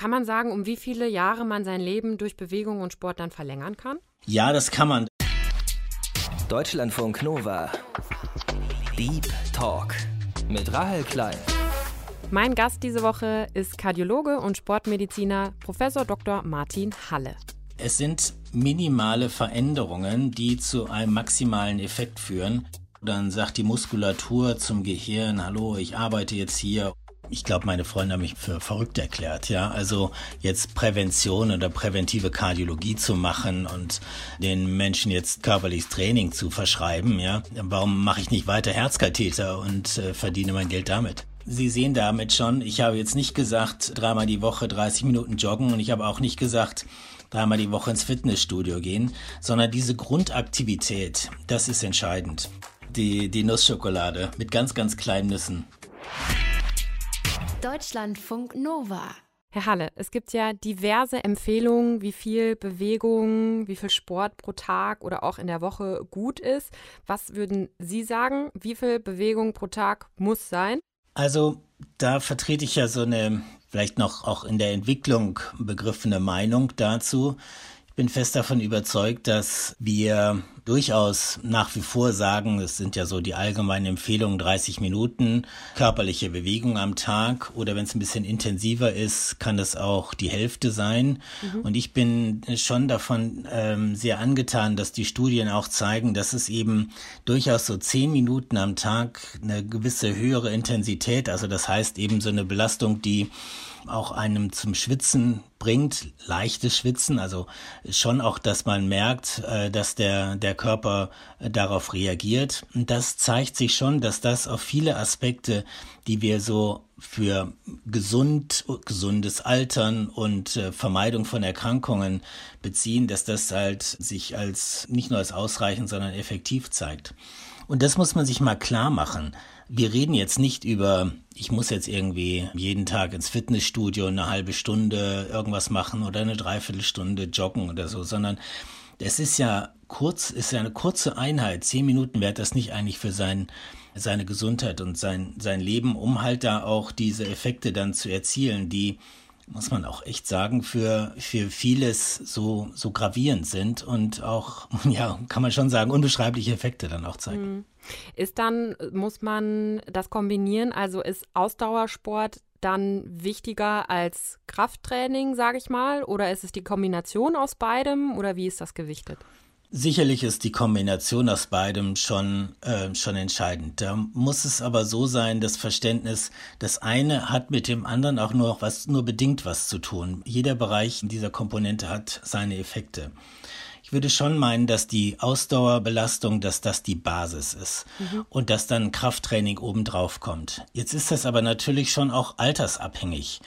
Kann man sagen, um wie viele Jahre man sein Leben durch Bewegung und Sport dann verlängern kann? Ja, das kann man. Deutschlandfunk Nova. Deep Talk mit Rahel Klein. Mein Gast diese Woche ist Kardiologe und Sportmediziner Professor Dr. Martin Halle. Es sind minimale Veränderungen, die zu einem maximalen Effekt führen. Dann sagt die Muskulatur zum Gehirn, hallo, ich arbeite jetzt hier. Ich glaube, meine Freunde haben mich für verrückt erklärt, ja. Also jetzt Prävention oder präventive Kardiologie zu machen und den Menschen jetzt körperliches Training zu verschreiben, ja. Warum mache ich nicht weiter Herzkatheter und äh, verdiene mein Geld damit? Sie sehen damit schon, ich habe jetzt nicht gesagt, dreimal die Woche 30 Minuten joggen und ich habe auch nicht gesagt, dreimal die Woche ins Fitnessstudio gehen, sondern diese Grundaktivität, das ist entscheidend. Die, die Nussschokolade mit ganz, ganz kleinen Nüssen. Deutschlandfunk Nova. Herr Halle, es gibt ja diverse Empfehlungen, wie viel Bewegung, wie viel Sport pro Tag oder auch in der Woche gut ist. Was würden Sie sagen? Wie viel Bewegung pro Tag muss sein? Also da vertrete ich ja so eine vielleicht noch auch in der Entwicklung begriffene Meinung dazu. Ich bin fest davon überzeugt, dass wir durchaus nach wie vor sagen, es sind ja so die allgemeinen Empfehlungen, 30 Minuten körperliche Bewegung am Tag oder wenn es ein bisschen intensiver ist, kann es auch die Hälfte sein. Mhm. Und ich bin schon davon ähm, sehr angetan, dass die Studien auch zeigen, dass es eben durchaus so 10 Minuten am Tag eine gewisse höhere Intensität, also das heißt eben so eine Belastung, die auch einem zum Schwitzen bringt, leichtes Schwitzen, also schon auch, dass man merkt, äh, dass der, der Körper äh, darauf reagiert. Und das zeigt sich schon, dass das auf viele Aspekte, die wir so für gesund, gesundes Altern und äh, Vermeidung von Erkrankungen beziehen, dass das halt sich als nicht nur als ausreichend, sondern effektiv zeigt. Und das muss man sich mal klar machen. Wir reden jetzt nicht über, ich muss jetzt irgendwie jeden Tag ins Fitnessstudio eine halbe Stunde irgendwas machen oder eine Dreiviertelstunde joggen oder so, sondern es ist ja kurz, ist ja eine kurze Einheit. Zehn Minuten wäre das nicht eigentlich für sein, seine Gesundheit und sein, sein Leben, um halt da auch diese Effekte dann zu erzielen, die muss man auch echt sagen, für, für vieles so, so gravierend sind und auch, ja, kann man schon sagen, unbeschreibliche Effekte dann auch zeigen. Mhm. Ist dann, muss man das kombinieren? Also ist Ausdauersport dann wichtiger als Krafttraining, sage ich mal? Oder ist es die Kombination aus beidem oder wie ist das gewichtet? Sicherlich ist die Kombination aus beidem schon, äh, schon entscheidend. Da muss es aber so sein, das Verständnis, das eine hat mit dem anderen auch nur was, nur bedingt was zu tun. Jeder Bereich in dieser Komponente hat seine Effekte. Ich würde schon meinen, dass die Ausdauerbelastung, dass das die Basis ist mhm. und dass dann Krafttraining obendrauf kommt. Jetzt ist das aber natürlich schon auch altersabhängig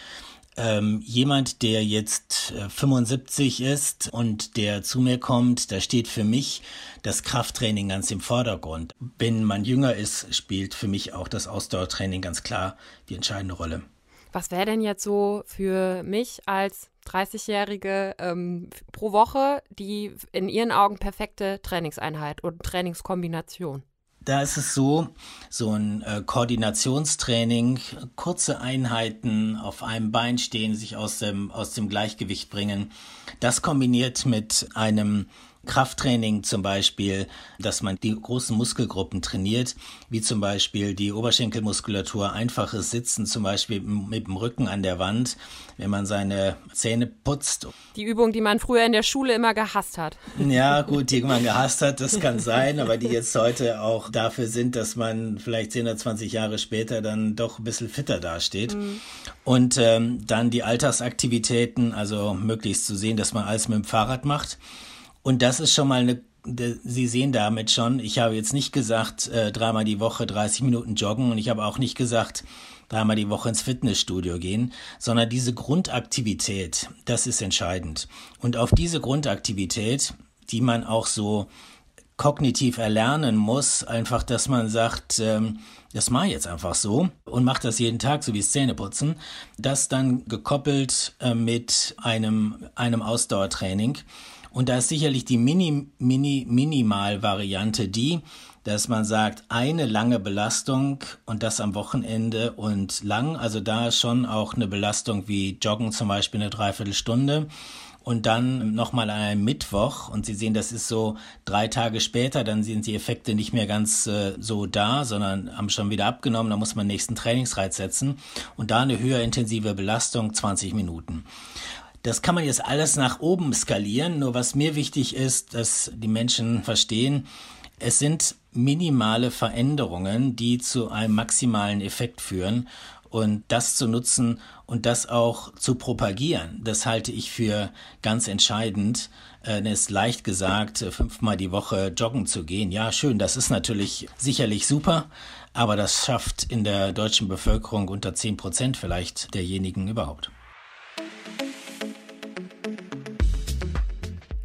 ähm, jemand, der jetzt äh, 75 ist und der zu mir kommt, da steht für mich das Krafttraining ganz im Vordergrund. Wenn man jünger ist, spielt für mich auch das Ausdauertraining ganz klar die entscheidende Rolle. Was wäre denn jetzt so für mich als 30-Jährige ähm, pro Woche die in Ihren Augen perfekte Trainingseinheit und Trainingskombination? Da ist es so, so ein äh, Koordinationstraining, kurze Einheiten auf einem Bein stehen, sich aus dem, aus dem Gleichgewicht bringen. Das kombiniert mit einem Krafttraining zum Beispiel, dass man die großen Muskelgruppen trainiert, wie zum Beispiel die Oberschenkelmuskulatur, einfaches Sitzen zum Beispiel mit dem Rücken an der Wand, wenn man seine Zähne putzt. Die Übung, die man früher in der Schule immer gehasst hat. Ja, gut, die man gehasst hat, das kann sein, aber die jetzt heute auch dafür sind, dass man vielleicht 10 oder 20 Jahre später dann doch ein bisschen fitter dasteht. Mhm. Und ähm, dann die Alltagsaktivitäten, also möglichst zu sehen, dass man alles mit dem Fahrrad macht. Und das ist schon mal eine Sie sehen damit schon, ich habe jetzt nicht gesagt, äh, dreimal die Woche 30 Minuten joggen und ich habe auch nicht gesagt, dreimal die Woche ins Fitnessstudio gehen, sondern diese Grundaktivität, das ist entscheidend. Und auf diese Grundaktivität, die man auch so kognitiv erlernen muss, einfach, dass man sagt, ähm, das mache ich jetzt einfach so und macht das jeden Tag, so wie Zähneputzen, das dann gekoppelt äh, mit einem, einem Ausdauertraining und da ist sicherlich die Mini, Mini, Minimal-Variante die, dass man sagt, eine lange Belastung und das am Wochenende und lang, also da schon auch eine Belastung wie Joggen zum Beispiel eine Dreiviertelstunde. Und dann nochmal an einem Mittwoch und Sie sehen, das ist so drei Tage später, dann sind die Effekte nicht mehr ganz äh, so da, sondern haben schon wieder abgenommen, da muss man nächsten Trainingsreiz setzen. Und da eine höher intensive Belastung 20 Minuten. Das kann man jetzt alles nach oben skalieren, nur was mir wichtig ist, dass die Menschen verstehen, es sind minimale Veränderungen, die zu einem maximalen Effekt führen und das zu nutzen und das auch zu propagieren, das halte ich für ganz entscheidend. Es ist leicht gesagt, fünfmal die Woche joggen zu gehen. Ja, schön, das ist natürlich sicherlich super, aber das schafft in der deutschen Bevölkerung unter zehn Prozent vielleicht derjenigen überhaupt.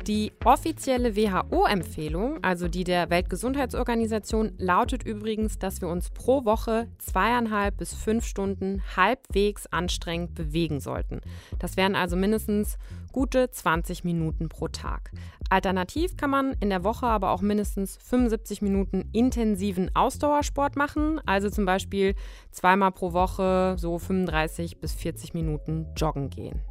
Die offizielle WHO-Empfehlung, also die der Weltgesundheitsorganisation, lautet übrigens, dass wir uns pro Woche zweieinhalb bis fünf Stunden halbwegs anstrengend bewegen sollten. Das wären also mindestens gute 20 Minuten pro Tag. Alternativ kann man in der Woche aber auch mindestens 75 Minuten intensiven Ausdauersport machen, also zum Beispiel zweimal pro Woche so 35 bis 40 Minuten joggen gehen.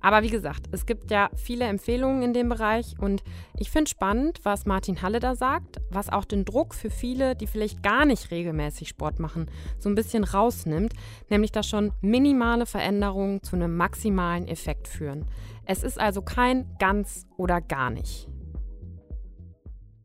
Aber wie gesagt, es gibt ja viele Empfehlungen in dem Bereich und ich finde spannend, was Martin Halle da sagt, was auch den Druck für viele, die vielleicht gar nicht regelmäßig Sport machen, so ein bisschen rausnimmt, nämlich dass schon minimale Veränderungen zu einem maximalen Effekt führen. Es ist also kein ganz oder gar nicht.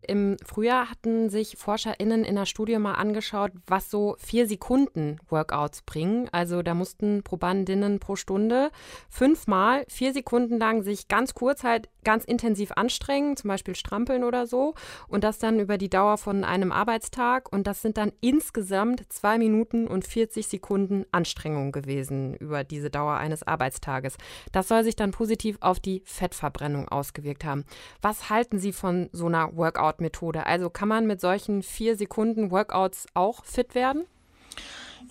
Im Frühjahr hatten sich ForscherInnen in der Studie mal angeschaut, was so vier Sekunden Workouts bringen. Also da mussten Probandinnen pro Stunde fünfmal vier Sekunden lang sich ganz kurz halt ganz intensiv anstrengen, zum Beispiel strampeln oder so. Und das dann über die Dauer von einem Arbeitstag. Und das sind dann insgesamt zwei Minuten und 40 Sekunden Anstrengung gewesen über diese Dauer eines Arbeitstages. Das soll sich dann positiv auf die Fettverbrennung ausgewirkt haben. Was halten Sie von so einer Workout? Workout-Methode. Also kann man mit solchen vier Sekunden Workouts auch fit werden?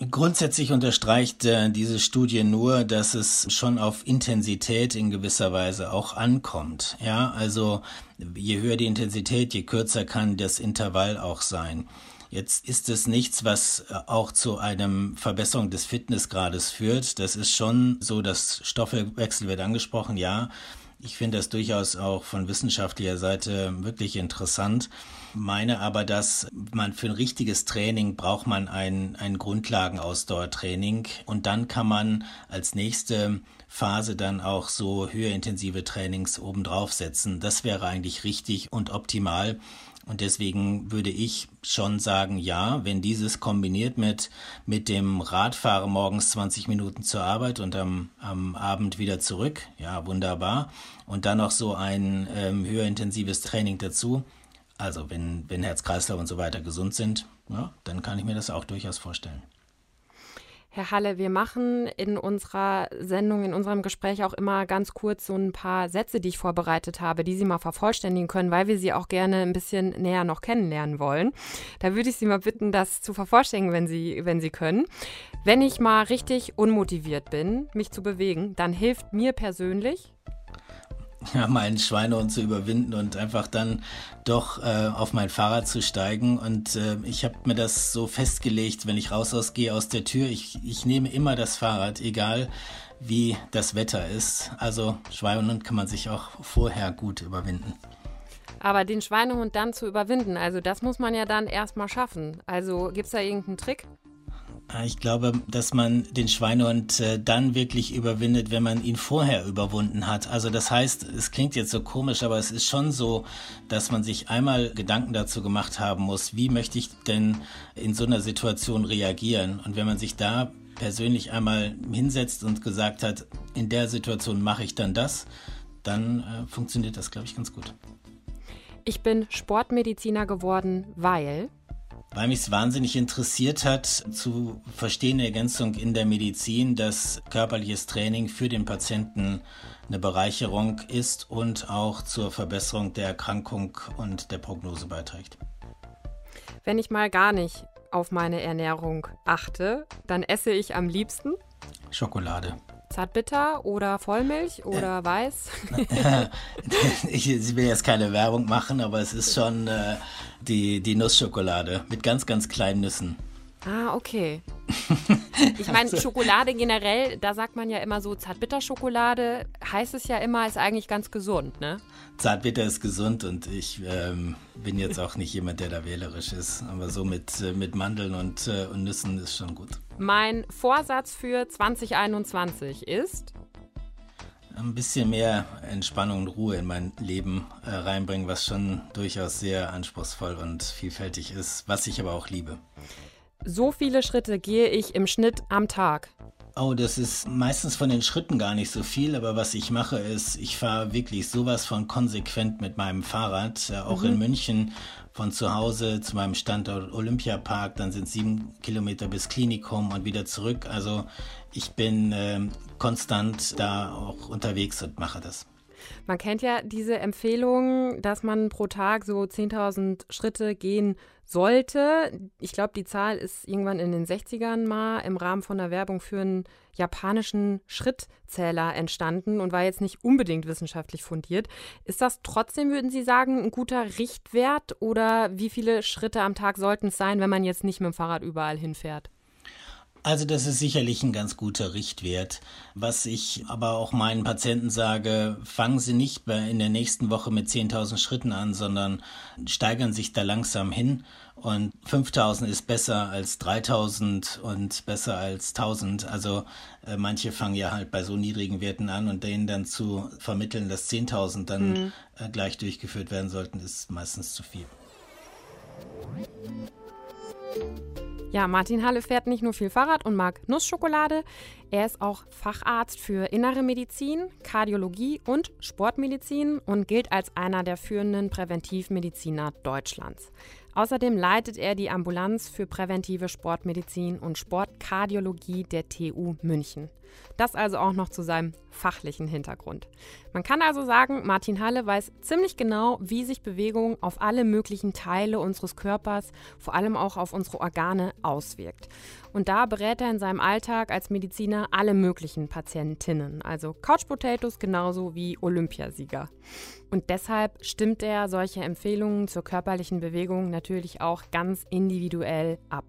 Grundsätzlich unterstreicht äh, diese Studie nur, dass es schon auf Intensität in gewisser Weise auch ankommt. Ja, also je höher die Intensität, je kürzer kann das Intervall auch sein. Jetzt ist es nichts, was äh, auch zu einem Verbesserung des Fitnessgrades führt. Das ist schon so, dass Stoffwechsel wird angesprochen, ja. Ich finde das durchaus auch von wissenschaftlicher Seite wirklich interessant. Meine aber, dass man für ein richtiges Training braucht man ein, ein Grundlagenausdauertraining und dann kann man als nächste Phase dann auch so höherintensive Trainings obendrauf setzen. Das wäre eigentlich richtig und optimal. Und deswegen würde ich schon sagen, ja, wenn dieses kombiniert mit, mit dem Radfahren morgens 20 Minuten zur Arbeit und am, am Abend wieder zurück, ja, wunderbar. Und dann noch so ein ähm, höher intensives Training dazu. Also wenn, wenn Herz-Kreislauf und so weiter gesund sind, ja, dann kann ich mir das auch durchaus vorstellen. Herr Halle, wir machen in unserer Sendung, in unserem Gespräch auch immer ganz kurz so ein paar Sätze, die ich vorbereitet habe, die Sie mal vervollständigen können, weil wir Sie auch gerne ein bisschen näher noch kennenlernen wollen. Da würde ich Sie mal bitten, das zu vervollständigen, wenn Sie, wenn Sie können. Wenn ich mal richtig unmotiviert bin, mich zu bewegen, dann hilft mir persönlich ja, meinen Schweinehund zu überwinden und einfach dann doch äh, auf mein Fahrrad zu steigen. Und äh, ich habe mir das so festgelegt, wenn ich raus ausgehe aus der Tür, ich, ich nehme immer das Fahrrad, egal wie das Wetter ist. Also Schweinehund kann man sich auch vorher gut überwinden. Aber den Schweinehund dann zu überwinden, also das muss man ja dann erstmal schaffen. Also gibt es da irgendeinen Trick? Ah, ich glaube, dass man den Schweinehund äh, dann wirklich überwindet, wenn man ihn vorher überwunden hat. Also das heißt, es klingt jetzt so komisch, aber es ist schon so, dass man sich einmal Gedanken dazu gemacht haben muss, wie möchte ich denn in so einer Situation reagieren? Und wenn man sich da persönlich einmal hinsetzt und gesagt hat, in der Situation mache ich dann das, dann äh, funktioniert das, glaube ich, ganz gut. Ich bin Sportmediziner geworden, weil weil mich es wahnsinnig interessiert hat, zu verstehen Ergänzung in der Medizin, dass körperliches Training für den Patienten eine Bereicherung ist und auch zur Verbesserung der Erkrankung und der Prognose beiträgt. Wenn ich mal gar nicht auf meine Ernährung achte, dann esse ich am liebsten Schokolade. Zartbitter oder Vollmilch oder äh, weiß? ich, ich, will jetzt keine Werbung machen, aber es ist schon äh, die, die Nussschokolade mit ganz, ganz kleinen Nüssen. Ah, okay. Ich meine, Schokolade generell, da sagt man ja immer so, Zartbitterschokolade heißt es ja immer, ist eigentlich ganz gesund, ne? Zartbitter ist gesund und ich ähm, bin jetzt auch nicht jemand, der da wählerisch ist. Aber so mit, äh, mit Mandeln und, äh, und Nüssen ist schon gut. Mein Vorsatz für 2021 ist? Ein bisschen mehr Entspannung und Ruhe in mein Leben äh, reinbringen, was schon durchaus sehr anspruchsvoll und vielfältig ist, was ich aber auch liebe. So viele Schritte gehe ich im Schnitt am Tag. Oh, das ist meistens von den Schritten gar nicht so viel, aber was ich mache ist, ich fahre wirklich sowas von konsequent mit meinem Fahrrad, äh, auch mhm. in München von zu Hause zu meinem Standort Olympiapark, dann sind sieben Kilometer bis Klinikum und wieder zurück. Also ich bin äh, konstant da auch unterwegs und mache das. Man kennt ja diese Empfehlung, dass man pro Tag so 10.000 Schritte gehen sollte. Ich glaube, die Zahl ist irgendwann in den 60ern mal im Rahmen von einer Werbung für einen japanischen Schrittzähler entstanden und war jetzt nicht unbedingt wissenschaftlich fundiert. Ist das trotzdem, würden Sie sagen, ein guter Richtwert oder wie viele Schritte am Tag sollten es sein, wenn man jetzt nicht mit dem Fahrrad überall hinfährt? Also das ist sicherlich ein ganz guter Richtwert. Was ich aber auch meinen Patienten sage, fangen Sie nicht in der nächsten Woche mit 10.000 Schritten an, sondern steigern sich da langsam hin. Und 5.000 ist besser als 3.000 und besser als 1.000. Also äh, manche fangen ja halt bei so niedrigen Werten an und denen dann zu vermitteln, dass 10.000 dann mhm. äh, gleich durchgeführt werden sollten, ist meistens zu viel. Ja, Martin Halle fährt nicht nur viel Fahrrad und mag Nussschokolade. Er ist auch Facharzt für Innere Medizin, Kardiologie und Sportmedizin und gilt als einer der führenden Präventivmediziner Deutschlands. Außerdem leitet er die Ambulanz für präventive Sportmedizin und Sportkardiologie der TU München. Das also auch noch zu seinem fachlichen Hintergrund. Man kann also sagen, Martin Halle weiß ziemlich genau, wie sich Bewegung auf alle möglichen Teile unseres Körpers, vor allem auch auf unsere Organe, auswirkt. Und da berät er in seinem Alltag als Mediziner alle möglichen Patientinnen, also Couch Potatoes genauso wie Olympiasieger. Und deshalb stimmt er solche Empfehlungen zur körperlichen Bewegung natürlich auch ganz individuell ab.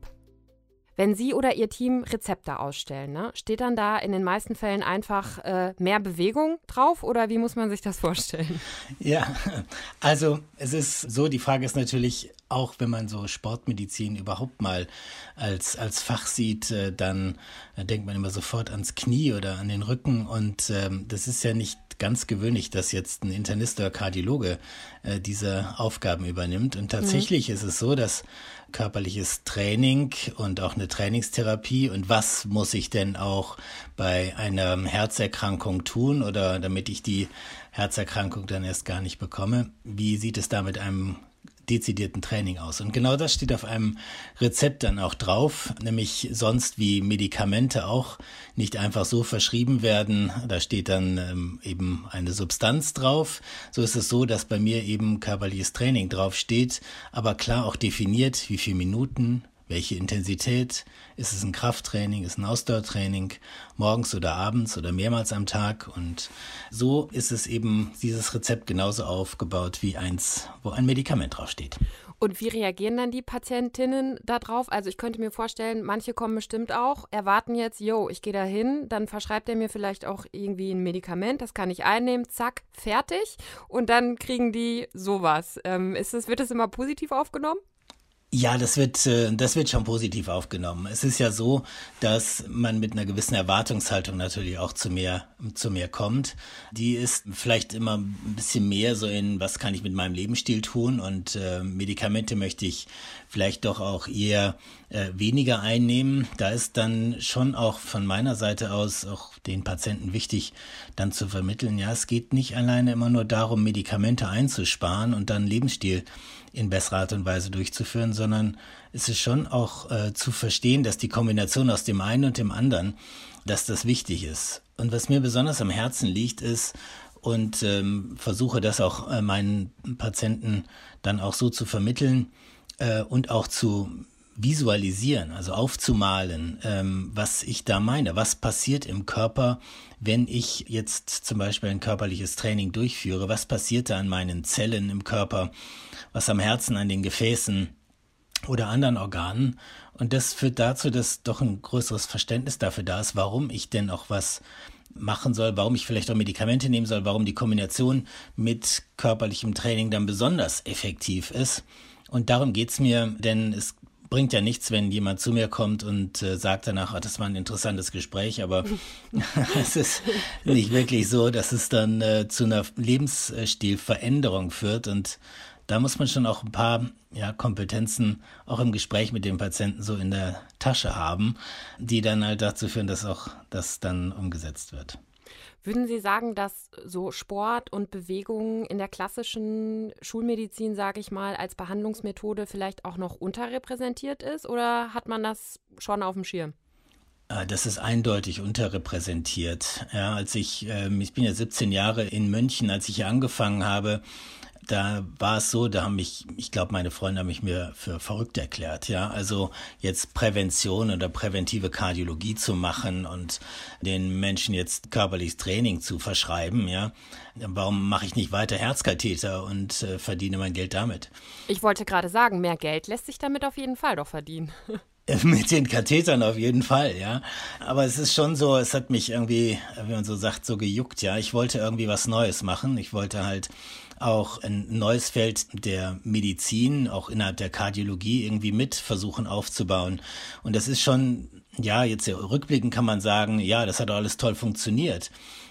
Wenn Sie oder Ihr Team Rezepte ausstellen, ne, steht dann da in den meisten Fällen einfach äh, mehr Bewegung drauf oder wie muss man sich das vorstellen? Ja, also es ist so, die Frage ist natürlich auch, wenn man so Sportmedizin überhaupt mal als, als Fach sieht, äh, dann äh, denkt man immer sofort ans Knie oder an den Rücken und ähm, das ist ja nicht ganz gewöhnlich, dass jetzt ein Internist oder Kardiologe äh, diese Aufgaben übernimmt. Und tatsächlich mhm. ist es so, dass körperliches Training und auch eine Trainingstherapie und was muss ich denn auch bei einer Herzerkrankung tun oder damit ich die Herzerkrankung dann erst gar nicht bekomme? Wie sieht es da mit einem dezidierten Training aus. Und genau das steht auf einem Rezept dann auch drauf, nämlich sonst wie Medikamente auch nicht einfach so verschrieben werden. Da steht dann ähm, eben eine Substanz drauf. So ist es so, dass bei mir eben körperliches Training drauf steht, aber klar auch definiert, wie viele Minuten, welche Intensität? Ist es ein Krafttraining? Ist es ein Ausdauertraining? Morgens oder abends oder mehrmals am Tag? Und so ist es eben dieses Rezept genauso aufgebaut wie eins, wo ein Medikament draufsteht. Und wie reagieren dann die Patientinnen darauf? Also ich könnte mir vorstellen, manche kommen bestimmt auch, erwarten jetzt, yo, ich gehe da hin, dann verschreibt er mir vielleicht auch irgendwie ein Medikament, das kann ich einnehmen, zack, fertig. Und dann kriegen die sowas. Ähm, ist das, wird das immer positiv aufgenommen? Ja, das wird, äh, das wird schon positiv aufgenommen. Es ist ja so, dass man mit einer gewissen Erwartungshaltung natürlich auch zu mehr, zu mehr kommt. Die ist vielleicht immer ein bisschen mehr so in, was kann ich mit meinem Lebensstil tun und äh, Medikamente möchte ich vielleicht doch auch eher äh, weniger einnehmen. Da ist dann schon auch von meiner Seite aus auch den Patienten wichtig, dann zu vermitteln, ja, es geht nicht alleine immer nur darum, Medikamente einzusparen und dann Lebensstil in besserer Art und Weise durchzuführen, sondern es ist schon auch äh, zu verstehen, dass die Kombination aus dem einen und dem anderen, dass das wichtig ist. Und was mir besonders am Herzen liegt, ist, und ähm, versuche das auch äh, meinen Patienten dann auch so zu vermitteln äh, und auch zu visualisieren, also aufzumalen, ähm, was ich da meine, was passiert im Körper, wenn ich jetzt zum Beispiel ein körperliches Training durchführe, was passiert da an meinen Zellen im Körper, was am Herzen, an den Gefäßen oder anderen Organen. Und das führt dazu, dass doch ein größeres Verständnis dafür da ist, warum ich denn auch was machen soll, warum ich vielleicht auch Medikamente nehmen soll, warum die Kombination mit körperlichem Training dann besonders effektiv ist. Und darum geht's mir, denn es bringt ja nichts, wenn jemand zu mir kommt und äh, sagt danach, ah, das war ein interessantes Gespräch, aber es ist nicht wirklich so, dass es dann äh, zu einer Lebensstilveränderung führt und da muss man schon auch ein paar ja, Kompetenzen auch im Gespräch mit dem Patienten so in der Tasche haben, die dann halt dazu führen, dass auch das dann umgesetzt wird. Würden Sie sagen, dass so Sport und Bewegung in der klassischen Schulmedizin, sage ich mal, als Behandlungsmethode vielleicht auch noch unterrepräsentiert ist oder hat man das schon auf dem Schirm? Äh, das ist eindeutig unterrepräsentiert. Ja, als ich, ähm, ich bin ja 17 Jahre in München, als ich hier angefangen habe, da war es so, da haben mich, ich glaube, meine Freunde haben mich mir für verrückt erklärt, ja. Also jetzt Prävention oder präventive Kardiologie zu machen und den Menschen jetzt körperliches Training zu verschreiben, ja. Warum mache ich nicht weiter Herzkatheter und äh, verdiene mein Geld damit? Ich wollte gerade sagen, mehr Geld lässt sich damit auf jeden Fall doch verdienen. Mit den Kathetern auf jeden Fall, ja. Aber es ist schon so, es hat mich irgendwie, wie man so sagt, so gejuckt, ja. Ich wollte irgendwie was Neues machen. Ich wollte halt auch ein neues Feld der Medizin, auch innerhalb der Kardiologie irgendwie mit versuchen aufzubauen. Und das ist schon, ja, jetzt rückblickend kann man sagen, ja, das hat alles toll funktioniert.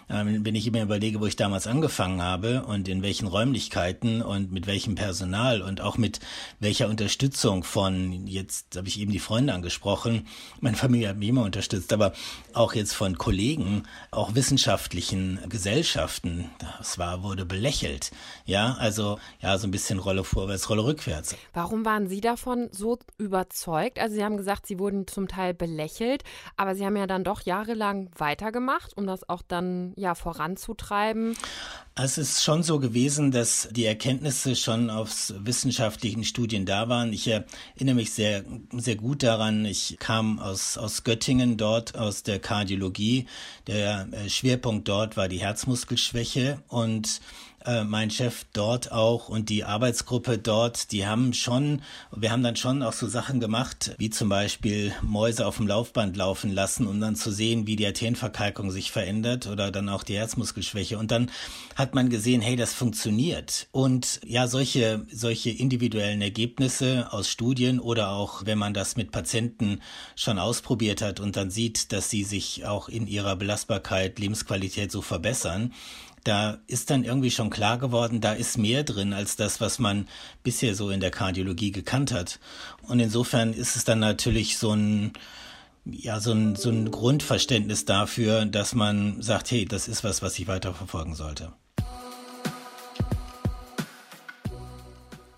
Ähm, wenn ich mir überlege, wo ich damals angefangen habe und in welchen Räumlichkeiten und mit welchem Personal und auch mit welcher Unterstützung von, jetzt habe ich eben die Freunde angesprochen, meine Familie hat mich immer unterstützt, aber auch jetzt von Kollegen, auch wissenschaftlichen Gesellschaften, das war, wurde belächelt. Ja, also ja, so ein bisschen Rolle vorwärts, Rolle rückwärts. Warum waren Sie davon so überzeugt? Also Sie haben gesagt, Sie wurden zum Teil belächelt, aber Sie haben ja dann doch jahrelang weitergemacht, um das auch dann ja, voranzutreiben? Es ist schon so gewesen, dass die Erkenntnisse schon aus wissenschaftlichen Studien da waren. Ich erinnere mich sehr, sehr gut daran. Ich kam aus, aus Göttingen dort, aus der Kardiologie. Der äh, Schwerpunkt dort war die Herzmuskelschwäche und äh, mein Chef dort auch und die Arbeitsgruppe dort, die haben schon, wir haben dann schon auch so Sachen gemacht, wie zum Beispiel Mäuse auf dem Laufband laufen lassen, um dann zu sehen, wie die Arterienverkalkung sich verändert oder dann auch die Herzmuskelschwäche. Und dann hat man gesehen, hey, das funktioniert. Und ja, solche, solche individuellen Ergebnisse aus Studien oder auch, wenn man das mit Patienten schon ausprobiert hat und dann sieht, dass sie sich auch in ihrer Belastbarkeit, Lebensqualität so verbessern, da ist dann irgendwie schon klar geworden, da ist mehr drin als das, was man bisher so in der Kardiologie gekannt hat. Und insofern ist es dann natürlich so ein, ja, so ein, so ein Grundverständnis dafür, dass man sagt, hey, das ist was, was ich weiter verfolgen sollte.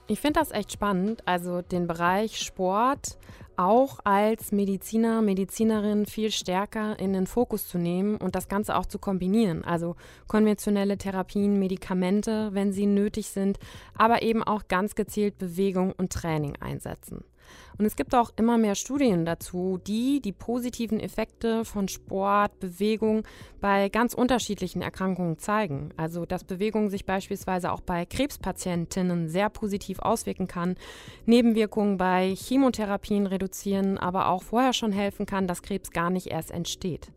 Ich finde das echt spannend, also den Bereich Sport auch als Mediziner, Medizinerin viel stärker in den Fokus zu nehmen und das Ganze auch zu kombinieren. Also konventionelle Therapien, Medikamente, wenn sie nötig sind, aber eben auch ganz gezielt Bewegung und Training einsetzen. Und es gibt auch immer mehr Studien dazu, die die positiven Effekte von Sport, Bewegung bei ganz unterschiedlichen Erkrankungen zeigen. Also, dass Bewegung sich beispielsweise auch bei Krebspatientinnen sehr positiv auswirken kann, Nebenwirkungen bei Chemotherapien reduzieren, aber auch vorher schon helfen kann, dass Krebs gar nicht erst entsteht.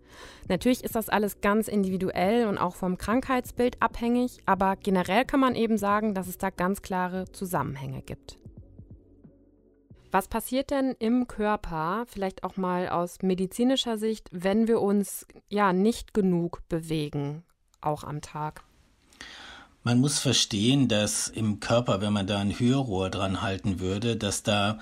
Natürlich ist das alles ganz individuell und auch vom Krankheitsbild abhängig, aber generell kann man eben sagen, dass es da ganz klare Zusammenhänge gibt. Was passiert denn im Körper, vielleicht auch mal aus medizinischer Sicht, wenn wir uns ja nicht genug bewegen, auch am Tag? Man muss verstehen, dass im Körper, wenn man da ein Hörrohr dran halten würde, dass da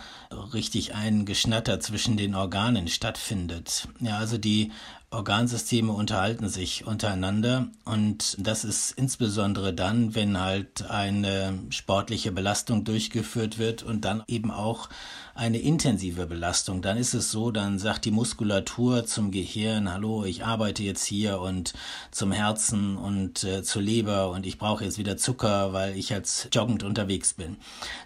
richtig ein Geschnatter zwischen den Organen stattfindet. Ja, also die Organsysteme unterhalten sich untereinander und das ist insbesondere dann, wenn halt eine sportliche Belastung durchgeführt wird und dann eben auch eine intensive Belastung. Dann ist es so, dann sagt die Muskulatur zum Gehirn, hallo, ich arbeite jetzt hier und zum Herzen und äh, zur Leber und ich brauche jetzt wieder Zucker, weil ich jetzt joggend unterwegs bin.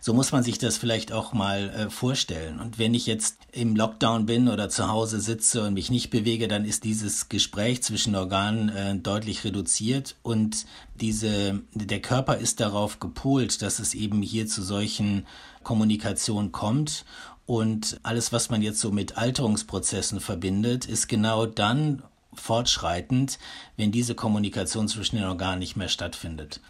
So muss man sich das vielleicht auch mal äh, vorstellen. Und wenn ich jetzt im Lockdown bin oder zu Hause sitze und mich nicht bewege, dann ist dieses Gespräch zwischen Organen äh, deutlich reduziert und diese, der Körper ist darauf gepolt, dass es eben hier zu solchen Kommunikation kommt. Und alles, was man jetzt so mit Alterungsprozessen verbindet, ist genau dann fortschreitend, wenn diese Kommunikation zwischen den Organen nicht mehr stattfindet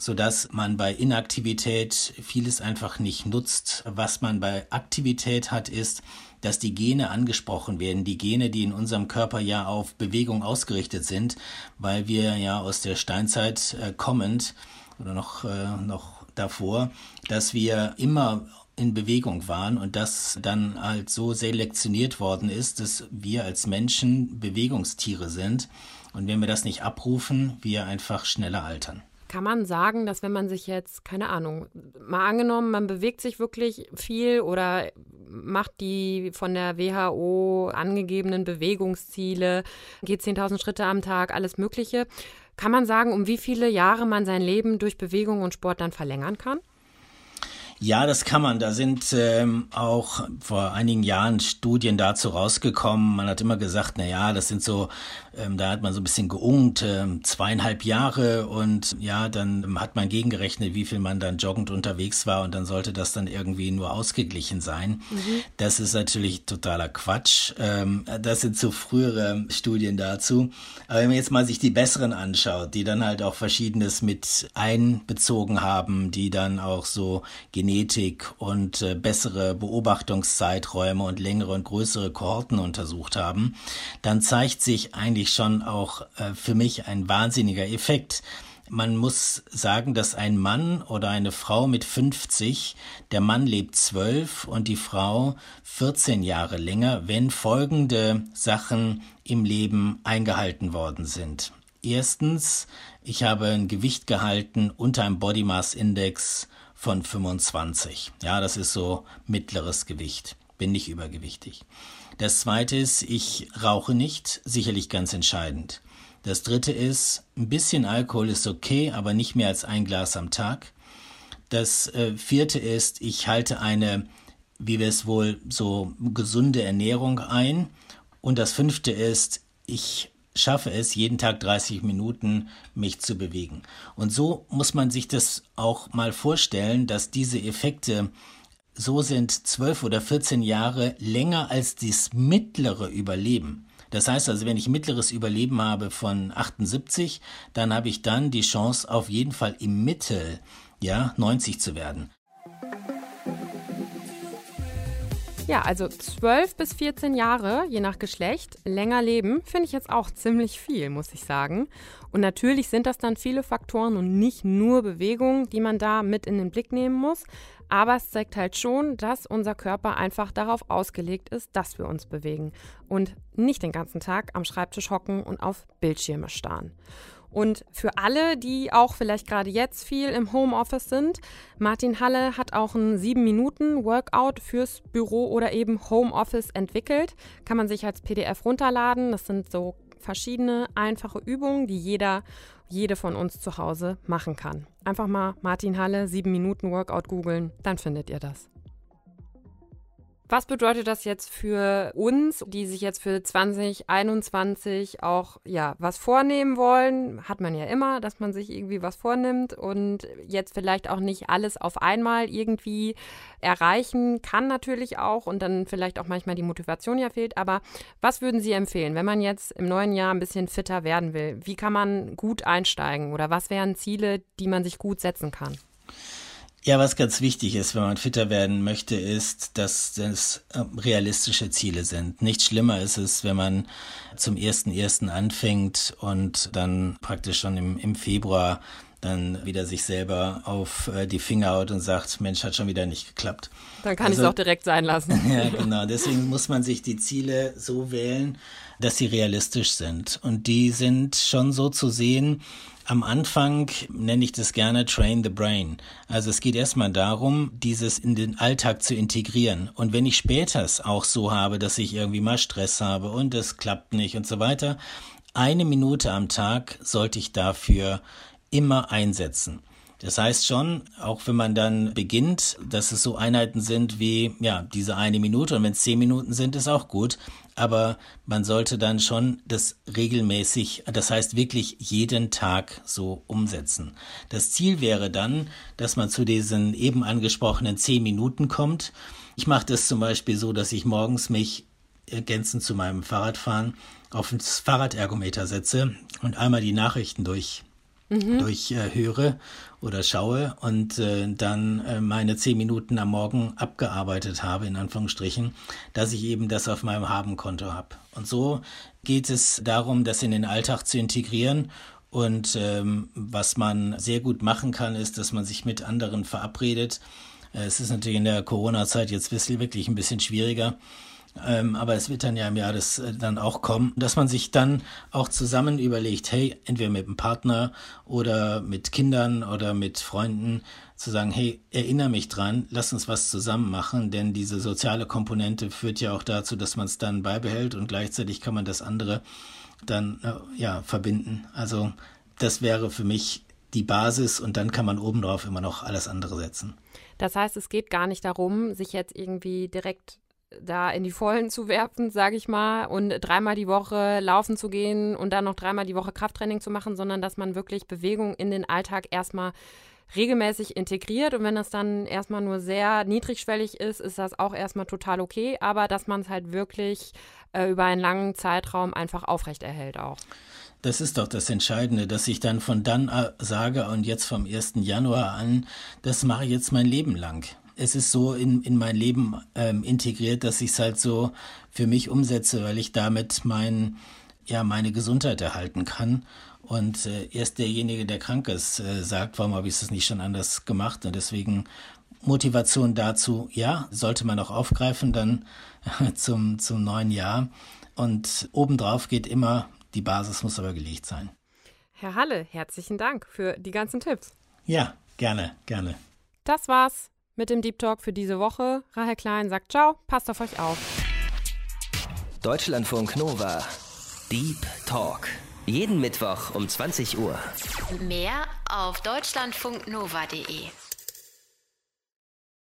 sodass man bei Inaktivität vieles einfach nicht nutzt. Was man bei Aktivität hat, ist, dass die Gene angesprochen werden, die Gene, die in unserem Körper ja auf Bewegung ausgerichtet sind, weil wir ja aus der Steinzeit äh, kommend oder noch, äh, noch davor, dass wir immer in Bewegung waren und das dann halt so selektioniert worden ist, dass wir als Menschen Bewegungstiere sind und wenn wir das nicht abrufen, wir einfach schneller altern. Kann man sagen, dass wenn man sich jetzt, keine Ahnung, mal angenommen, man bewegt sich wirklich viel oder macht die von der WHO angegebenen Bewegungsziele, geht 10.000 Schritte am Tag, alles Mögliche. Kann man sagen, um wie viele Jahre man sein Leben durch Bewegung und Sport dann verlängern kann? Ja, das kann man. Da sind ähm, auch vor einigen Jahren Studien dazu rausgekommen. Man hat immer gesagt, na ja, das sind so, ähm, da hat man so ein bisschen geungt, ähm, zweieinhalb Jahre und ja, dann hat man gegengerechnet, wie viel man dann joggend unterwegs war und dann sollte das dann irgendwie nur ausgeglichen sein. Mhm. Das ist natürlich totaler Quatsch. Ähm, das sind so frühere Studien dazu. Aber wenn man jetzt mal sich die besseren anschaut, die dann halt auch Verschiedenes mit einbezogen haben, die dann auch so Genetik und äh, bessere Beobachtungszeiträume und längere und größere Kohorten untersucht haben, dann zeigt sich eigentlich schon auch äh, für mich ein wahnsinniger Effekt. Man muss sagen, dass ein Mann oder eine Frau mit 50, der Mann lebt 12 und die Frau 14 Jahre länger, wenn folgende Sachen im Leben eingehalten worden sind. Erstens, ich habe ein Gewicht gehalten unter einem Body Mass Index von 25. Ja, das ist so mittleres Gewicht. Bin nicht übergewichtig. Das zweite ist, ich rauche nicht, sicherlich ganz entscheidend. Das dritte ist, ein bisschen Alkohol ist okay, aber nicht mehr als ein Glas am Tag. Das äh, vierte ist, ich halte eine, wie wir es wohl so gesunde Ernährung ein. Und das fünfte ist, ich schaffe es, jeden Tag 30 Minuten mich zu bewegen. Und so muss man sich das auch mal vorstellen, dass diese Effekte so sind 12 oder 14 Jahre länger als das mittlere Überleben. Das heißt also, wenn ich mittleres Überleben habe von 78, dann habe ich dann die Chance, auf jeden Fall im Mittel, ja, 90 zu werden. Ja, also 12 bis 14 Jahre, je nach Geschlecht, länger leben, finde ich jetzt auch ziemlich viel, muss ich sagen. Und natürlich sind das dann viele Faktoren und nicht nur Bewegungen, die man da mit in den Blick nehmen muss. Aber es zeigt halt schon, dass unser Körper einfach darauf ausgelegt ist, dass wir uns bewegen und nicht den ganzen Tag am Schreibtisch hocken und auf Bildschirme starren. Und für alle, die auch vielleicht gerade jetzt viel im Homeoffice sind, Martin Halle hat auch ein 7-Minuten-Workout fürs Büro oder eben Homeoffice entwickelt. Kann man sich als PDF runterladen. Das sind so verschiedene einfache Übungen, die jeder, jede von uns zu Hause machen kann. Einfach mal Martin Halle 7-Minuten-Workout googeln, dann findet ihr das. Was bedeutet das jetzt für uns, die sich jetzt für 2021 auch ja was vornehmen wollen? Hat man ja immer, dass man sich irgendwie was vornimmt und jetzt vielleicht auch nicht alles auf einmal irgendwie erreichen kann natürlich auch und dann vielleicht auch manchmal die Motivation ja fehlt. Aber was würden Sie empfehlen, wenn man jetzt im neuen Jahr ein bisschen fitter werden will? Wie kann man gut einsteigen oder was wären Ziele, die man sich gut setzen kann? Ja, was ganz wichtig ist, wenn man fitter werden möchte, ist, dass es ähm, realistische Ziele sind. Nicht schlimmer ist es, wenn man zum ersten ersten anfängt und dann praktisch schon im, im Februar dann wieder sich selber auf äh, die Finger haut und sagt, Mensch, hat schon wieder nicht geklappt. Dann kann also, ich es auch direkt sein lassen. ja, genau. Deswegen muss man sich die Ziele so wählen, dass sie realistisch sind. Und die sind schon so zu sehen, am Anfang nenne ich das gerne Train the Brain. Also es geht erstmal darum, dieses in den Alltag zu integrieren. Und wenn ich später es auch so habe, dass ich irgendwie mal Stress habe und es klappt nicht und so weiter, eine Minute am Tag sollte ich dafür immer einsetzen. Das heißt schon, auch wenn man dann beginnt, dass es so Einheiten sind wie, ja, diese eine Minute und wenn es zehn Minuten sind, ist auch gut. Aber man sollte dann schon das regelmäßig, das heißt wirklich jeden Tag so umsetzen. Das Ziel wäre dann, dass man zu diesen eben angesprochenen zehn Minuten kommt. Ich mache das zum Beispiel so, dass ich morgens mich ergänzend zu meinem Fahrradfahren auf das Fahrradergometer setze und einmal die Nachrichten durch mhm. durchhöre äh, oder schaue und äh, dann äh, meine zehn Minuten am Morgen abgearbeitet habe, in Anführungsstrichen, dass ich eben das auf meinem Habenkonto habe. Und so geht es darum, das in den Alltag zu integrieren und ähm, was man sehr gut machen kann, ist, dass man sich mit anderen verabredet. Äh, es ist natürlich in der Corona-Zeit jetzt wirklich ein bisschen schwieriger. Ähm, aber es wird dann ja im Jahr das äh, dann auch kommen, dass man sich dann auch zusammen überlegt, hey, entweder mit einem Partner oder mit Kindern oder mit Freunden, zu sagen, hey, erinnere mich dran, lass uns was zusammen machen, denn diese soziale Komponente führt ja auch dazu, dass man es dann beibehält und gleichzeitig kann man das andere dann äh, ja verbinden. Also das wäre für mich die Basis und dann kann man obendrauf immer noch alles andere setzen. Das heißt, es geht gar nicht darum, sich jetzt irgendwie direkt da in die Vollen zu werfen, sage ich mal, und dreimal die Woche laufen zu gehen und dann noch dreimal die Woche Krafttraining zu machen, sondern dass man wirklich Bewegung in den Alltag erstmal regelmäßig integriert und wenn das dann erstmal nur sehr niedrigschwellig ist, ist das auch erstmal total okay, aber dass man es halt wirklich äh, über einen langen Zeitraum einfach aufrechterhält auch. Das ist doch das Entscheidende, dass ich dann von dann äh, sage und jetzt vom 1. Januar an, das mache ich jetzt mein Leben lang es ist so in, in mein Leben ähm, integriert, dass ich es halt so für mich umsetze, weil ich damit mein, ja, meine Gesundheit erhalten kann. Und äh, erst derjenige, der krank ist, äh, sagt, warum habe ich es nicht schon anders gemacht? Und deswegen Motivation dazu, ja, sollte man auch aufgreifen dann zum, zum neuen Jahr. Und obendrauf geht immer, die Basis muss aber gelegt sein. Herr Halle, herzlichen Dank für die ganzen Tipps. Ja, gerne, gerne. Das war's mit dem Deep Talk für diese Woche. Rahel Klein sagt Ciao, passt auf euch auf. Deutschlandfunk Nova. Deep Talk. Jeden Mittwoch um 20 Uhr. Mehr auf deutschlandfunknova.de.